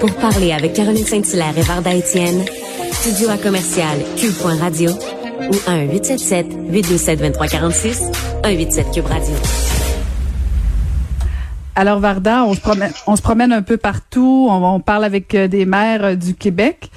Pour parler avec Caroline Saint-Hilaire et Varda Étienne, studio à commercial cube.radio ou 1-877-827-2346, 187 Cube Radio. Alors Varda, on se promène, un peu partout, on, on parle avec euh, des maires euh, du Québec.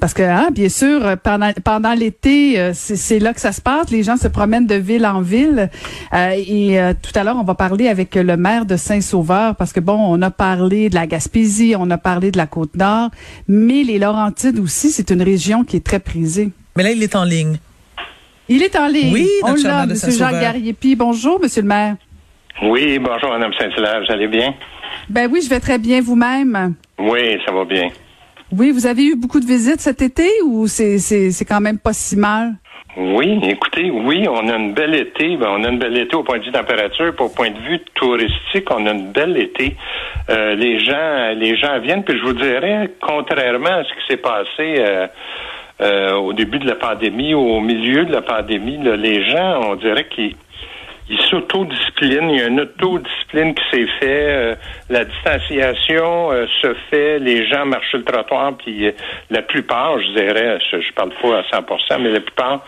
Parce que, hein, bien sûr, pendant, pendant l'été, euh, c'est là que ça se passe. Les gens se promènent de ville en ville. Euh, et euh, tout à l'heure, on va parler avec le maire de Saint-Sauveur parce que, bon, on a parlé de la Gaspésie, on a parlé de la Côte-Nord, mais les Laurentides aussi, c'est une région qui est très prisée. Mais là, il est en ligne. Il est en ligne. Oui, on l'a, maire de M. Saint-Sauveur. Jacques Garriépi. Bonjour, Monsieur le maire. Oui, bonjour, Mme Saint-Hilaire, vous allez bien? Ben oui, je vais très bien vous-même. Oui, ça va bien. Oui, vous avez eu beaucoup de visites cet été ou c'est c'est c'est quand même pas si mal? Oui, écoutez, oui, on a une belle été. Ben, on a une belle été au point de vue température, au point de vue touristique, on a une belle été. Euh, les gens, les gens viennent, puis je vous dirais, contrairement à ce qui s'est passé euh, euh, au début de la pandémie, au milieu de la pandémie, là, les gens, on dirait qu'ils ils s'autodisciplinent. Il y a une autodiscipline qui s'est fait. Euh, la distanciation euh, se fait. Les gens marchent le trottoir. Puis euh, la plupart, je dirais, je, je parle pas à 100%, mais la plupart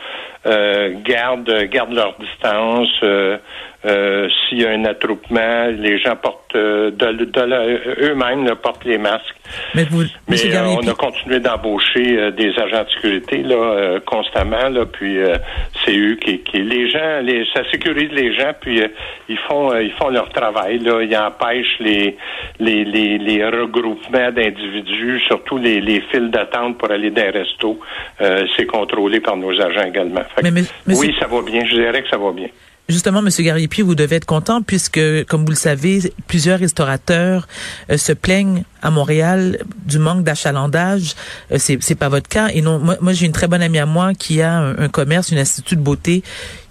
euh, gardent, gardent leur distance. Euh, euh, S'il y a un attroupement, les gens portent euh, de, de eux-mêmes portent les masques. Mais vous, Mais M. euh, on a continué d'embaucher euh, des agents de sécurité là euh, constamment là, puis euh, c'est eux qui, qui les gens, les, ça sécurise les gens, puis ils font ils font leur travail là, ils empêchent les les les, les regroupements d'individus, surtout les, les files d'attente pour aller dans les restos, euh, c'est contrôlé par nos agents également. Mais, mais, oui, ça va bien, je dirais que ça va bien. Justement, M. Garriépi, vous devez être content puisque, comme vous le savez, plusieurs restaurateurs euh, se plaignent à Montréal du manque d'achalandage. Euh, c'est, c'est pas votre cas. Et non, moi, moi, j'ai une très bonne amie à moi qui a un, un commerce, une institut de beauté,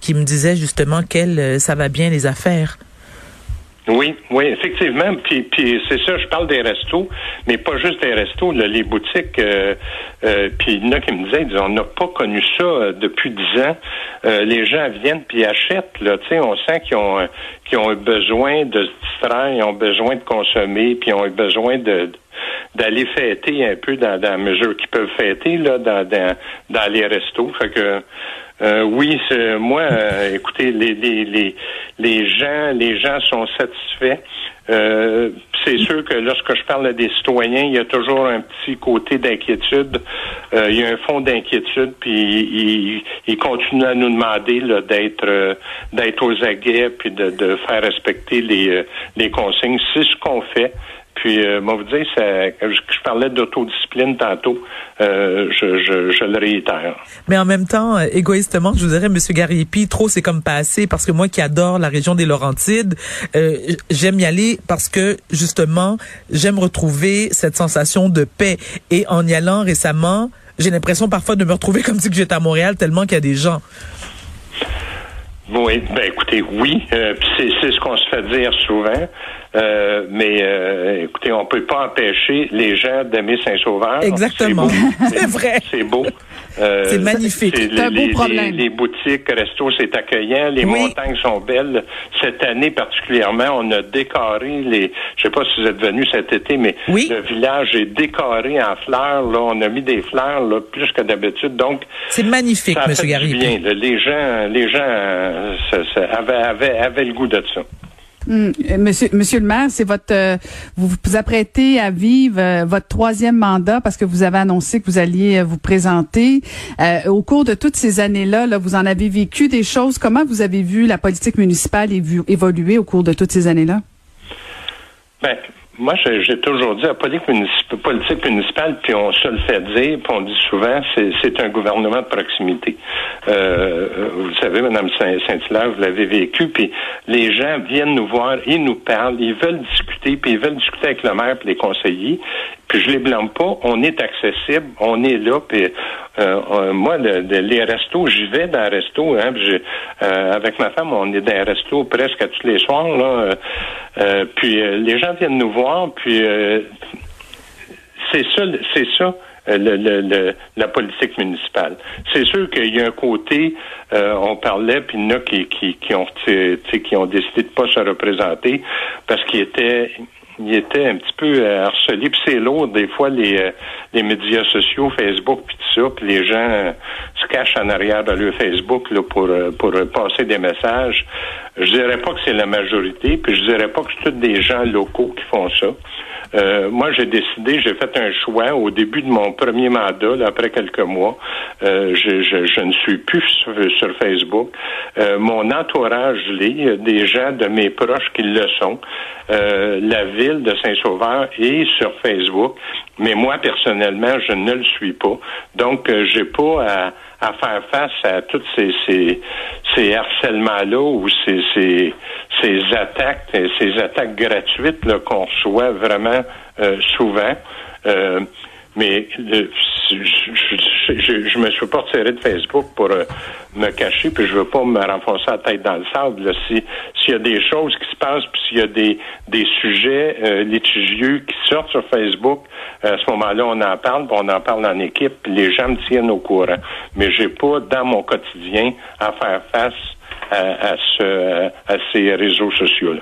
qui me disait justement qu'elle, euh, ça va bien les affaires. Oui, oui, effectivement. Puis, puis c'est ça, je parle des restos, mais pas juste des restos, là, les boutiques. Euh, euh, puis il y en a qui me disaient, ils on n'a pas connu ça euh, depuis dix ans. Euh, les gens viennent puis achètent. Là, on sent qu'ils ont, euh, qu'ils ont eu besoin de se distraire, ils ont besoin de consommer, puis ils ont eu besoin de d'aller fêter un peu dans, dans la mesure qu'ils peuvent fêter là dans, dans, dans les restos. Fait que euh, oui, moi, euh, écoutez, les, les, les, les gens, les gens sont satisfaits. Euh, c'est sûr que lorsque je parle à des citoyens, il y a toujours un petit côté d'inquiétude. Euh, il y a un fond d'inquiétude, puis ils, ils continuent à nous demander d'être euh, d'être aux aguets, puis de, de faire respecter les, euh, les consignes. C'est ce qu'on fait. Puis, euh, moi, vous dire, ça, je, je parlais d'autodiscipline tantôt, euh, je, je, je le réitère. Mais en même temps, euh, égoïstement, je vous dirais, Monsieur Garriépi, trop c'est comme pas assez, parce que moi qui adore la région des Laurentides, euh, j'aime y aller parce que justement, j'aime retrouver cette sensation de paix. Et en y allant récemment, j'ai l'impression parfois de me retrouver comme si j'étais à Montréal tellement qu'il y a des gens. Oui, ben écoutez, oui, euh, c'est ce qu'on se fait dire souvent, euh, mais euh, écoutez, on peut pas empêcher les gens d'aimer Saint-Sauveur. Exactement. C'est, beau. C'est vrai. C'est beau. Euh, C'est magnifique. C'est un les, beau les- problème. Les, les boutiques, restos, c'est accueillant. Les Oui. montagnes sont belles. Cette année particulièrement, on a décoré les. Je sais pas si vous êtes venus cet été, mais Oui. le village est décoré en fleurs. Là, on a mis des fleurs là plus que d'habitude. Donc C'est magnifique, ça Monsieur du bien, là. Les gens, les gens euh, ça- ça avaient, avaient, avaient le goût de ça. Hum, euh, Monsieur, Monsieur le maire, c'est votre, euh, vous vous apprêtez à vivre euh, votre troisième mandat parce que vous avez annoncé que vous alliez euh, vous présenter. Au cours de toutes ces années-là, là, vous en avez vécu des choses. Comment vous avez vu la politique municipale évoluer au cours de toutes ces années-là? Ben, moi, j'ai toujours dit, la politique municipale, politique municipale, puis on se le fait dire, puis on dit souvent, c'est un gouvernement de proximité. Euh, vous le savez, Mme Saint- Saint-Hilaire, vous l'avez vécu, puis les gens viennent nous voir, ils nous parlent, ils veulent discuter, puis ils veulent discuter avec le maire et les conseillers. Puis je les blâme pas, on est accessible, on est là, puis euh, moi, le- le- les restos, j'y vais dans les restos, hein, euh, avec ma femme, on est dans les restos presque tous les soirs, là. euh, puis les gens viennent nous voir, puis c'est ça, c'est ça. le- le- la politique municipale. C'est sûr qu'il y a un côté, on parlait, puis il y en a qui, ont, qui ont décidé de pas se représenter parce qu'ils étaient il était un petit peu harcelé. Puis c'est lourd, des fois, les, les médias sociaux, Facebook, puis tout ça, puis les gens se cachent en arrière de leur Facebook là, pour, pour passer des messages. Je dirais pas que c'est la majorité, puis je dirais pas que c'est tous des gens locaux qui font ça. Euh, moi, j'ai décidé, j'ai fait un choix au début de mon premier mandat, après quelques mois. Euh, je, je, je, ne suis plus sur, sur Facebook. Euh, mon entourage l'est, des gens de mes proches qui le sont. Euh, la ville de Saint-Sauveur est sur Facebook, mais moi, personnellement, je ne le suis pas. Donc, euh, j'ai pas à, à, faire face à tous ces, ces, ces harcèlements-là ou ces, ces, ces attaques, ces attaques gratuites qu'on reçoit vraiment euh, souvent. Euh, mais je, je, je, me suis pas retiré de Facebook pour euh, me cacher, puis je veux pas me renfoncer la tête dans le sable. Si s'il y a des choses qui se passent, puis s'il y a des des sujets euh, litigieux qui sortent sur Facebook, à ce moment-là, on en parle, puis on en parle en équipe, puis les gens me tiennent au courant. Mais j'ai pas dans mon quotidien à faire face à, à, ce, à ces réseaux sociaux-là.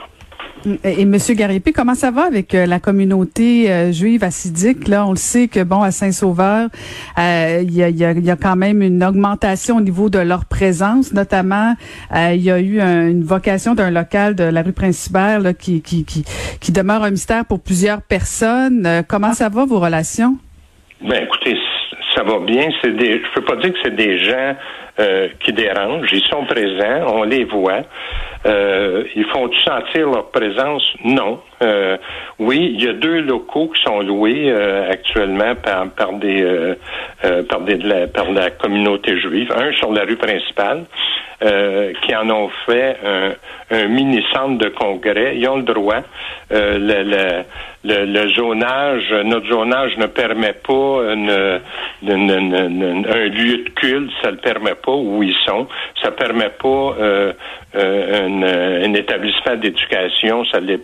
Et, Monsieur Garipi, comment ça va avec euh, la communauté euh, juive assidique? Là, on le sait que bon à Saint-Sauveur, euh, il y, a, y, a, y, a, quand même une augmentation au niveau de leur présence. Notamment, il y a eu une vocation d'un local de la rue Principale là, qui, qui, qui, qui, demeure un mystère pour plusieurs personnes. comment ça va vos relations? Ben écoutez, ça va bien. C'est des, je peux pas dire que c'est des gens qui dérangent. Ils sont présents, on les voit. Euh, ils font sentir leur présence? Non. Euh, oui, il y a deux locaux qui sont loués euh, actuellement par, par des par des la, par la communauté juive. Un sur la rue principale, qui en ont fait un, un mini centre de congrès. Ils ont le droit. le, le, le, le, notre zonage ne permet pas un lieu de culte, ça ne le permet pas où ils sont. Ça permet pas un, un, établissement d'éducation, ça ne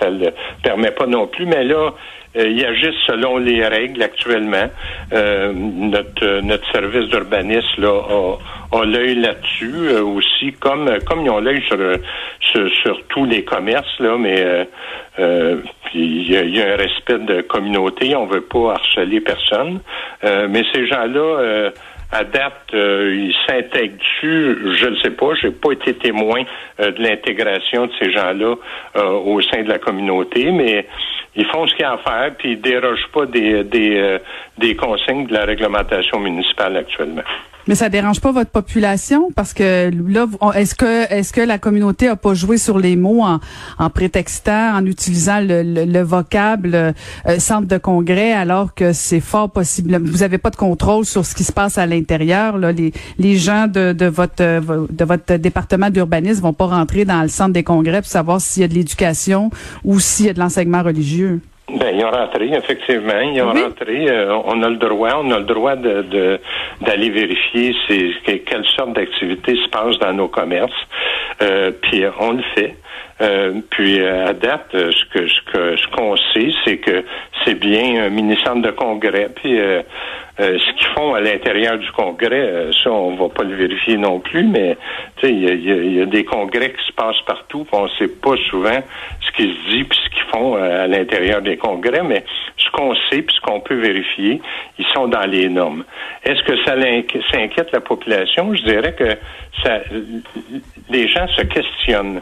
ça le permet pas non plus. Mais là, euh, ils agissent selon les règles actuellement. Euh, notre notre service d'urbanisme là a, a l'œil là-dessus euh, aussi, comme comme ils ont l'œil sur, sur, tous les commerces là, mais il y, a, y, a un respect de communauté. On veut pas harceler personne, mais ces gens-là à date, euh, ils s'intègrent dessus. Je ne sais pas. J'ai pas été témoin euh, de l'intégration de ces gens-là euh, au sein de la communauté, mais ils font ce qu'il y a à faire, puis ils dérogent pas des, des, des consignes de la réglementation municipale actuellement. Mais ça dérange pas votre population parce que là, est-ce que est-ce que la communauté a pas joué sur les mots en, en prétextant, en utilisant le, le, vocable euh, centre de congrès alors que c'est fort possible? Vous avez pas de contrôle sur ce qui se passe à l'intérieur. Les, les gens de, de votre de votre département d'urbanisme vont pas rentrer dans le centre des congrès pour savoir s'il y a de l'éducation ou s'il y a de l'enseignement religieux. Ben, ils ont rentré, effectivement. Ils ont rentré. Euh, on a le droit, on a le droit de d'aller vérifier quelle sorte d'activité se passe dans nos commerces. Euh, puis on le fait. Euh, puis à date, ce que ce que ce qu'on sait, c'est que c'est bien un mini-centre de congrès. Puis euh, ce qu'ils font à l'intérieur du congrès, euh, ça, on va pas le vérifier non plus, mais il y a, des congrès qui se passent partout, on ne sait pas souvent ce qui se dit puis ce qu'ils euh, à l'intérieur des congrès, mais ce qu'on sait puis ce qu'on peut vérifier, ils sont dans les normes. Est-ce que ça, inquiète la population? Je dirais que ça, les gens se questionnent.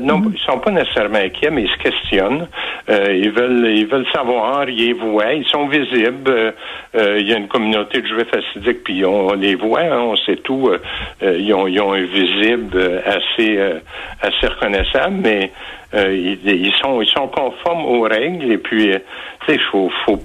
non, mm-hmm. ils sont pas nécessairement inquiets, mais ils se questionnent. ils veulent, ils veulent savoir, ils les voient, ils sont visibles. il y a une communauté de juifs assidiques, puis on, les voit, hein, on sait tout. Euh, euh, ils, ont, ils ont un visible assez, euh, assez reconnaissable, mais ils, ils, sont, ils sont conformes aux règles. Et puis, faut, faut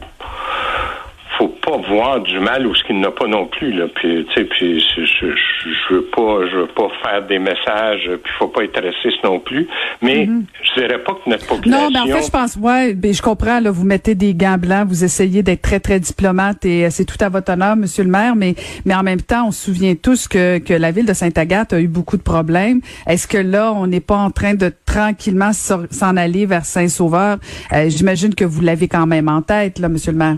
faut pas voir du mal ou ce qu'il n'a pas non plus là. Puis tu sais, puis je, je, veux pas, je veux pas faire des messages. Puis faut pas être raciste non plus. Mais mm-hmm. je dirais pas que notre population. Non, mais en fait, je pense, ouais, ben, je comprends. Là, vous mettez des gants blancs, vous essayez d'être très très diplomate et euh, c'est tout à votre honneur, Monsieur le Maire. Mais mais en même temps, on se souvient tous que que la ville de Sainte-Agathe a eu beaucoup de problèmes. Est-ce que là, on n'est pas en train de tranquillement s'en aller vers Saint-Sauveur? Euh, J'imagine que vous l'avez quand même en tête, là, Monsieur le Maire.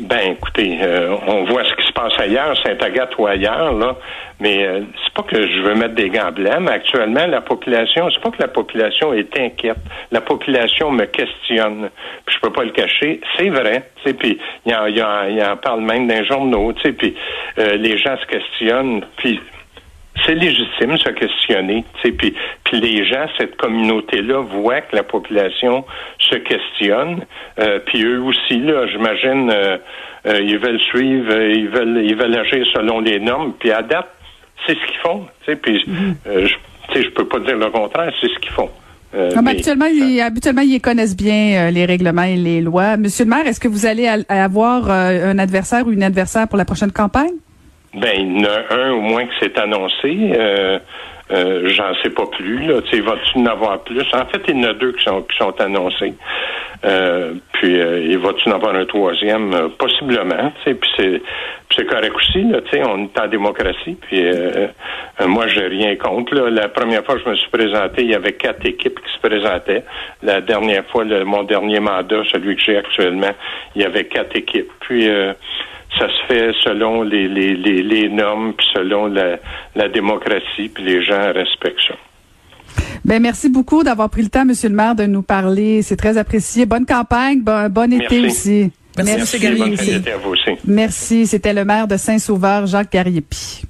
Ben, écoutez, euh, on voit ce qui se passe ailleurs, Saint-Agathe ou ailleurs, là. Mais euh, c'est pas que je veux mettre des gants blancs, actuellement, la population, c'est pas que la population est inquiète. La population me questionne. Puis je peux pas le cacher. C'est vrai. Puis il en, y en, parle même dans les journaux. Puis euh, les gens se questionnent. Puis c'est légitime se questionner. Puis, puis les gens, cette communauté-là, voient que la population se questionne. Euh, puis eux aussi, là, j'imagine, euh, euh, ils veulent suivre, ils veulent, ils veulent agir selon les normes. Puis à date, c'est ce qu'ils font. Puis mm-hmm. je, je peux pas dire le contraire, c'est ce qu'ils font. habituellement, ils, habituellement, ils connaissent bien les règlements et les lois. Monsieur le maire, est-ce que vous allez avoir un adversaire ou une adversaire pour la prochaine campagne? Ben, il y en a un au moins qui s'est annoncé. Euh, euh, J'en sais pas plus. Là. Va-tu en avoir plus? En fait, il y en a deux qui sont, qui sont annoncés. Euh, puis, euh, il va-tu en avoir un troisième? Euh, possiblement. Puis c'est c'est correct aussi. Là, on est en démocratie. Puis euh, moi, j'ai rien contre. Là. La première fois que je me suis présenté, il y avait quatre équipes qui se présentaient. La dernière fois, mon dernier mandat, celui que j'ai actuellement, il y avait quatre équipes. Puis ça se fait selon les, les, les, normes, puis selon la, la démocratie, puis les gens respectent ça. Ben merci beaucoup d'avoir pris le temps, Monsieur le maire, de nous parler. C'est très apprécié. Bonne campagne, bon, été aussi. Merci, Merci, Merci, Merci. C'était le maire de Saint-Sauveur, Jacques Gariepi.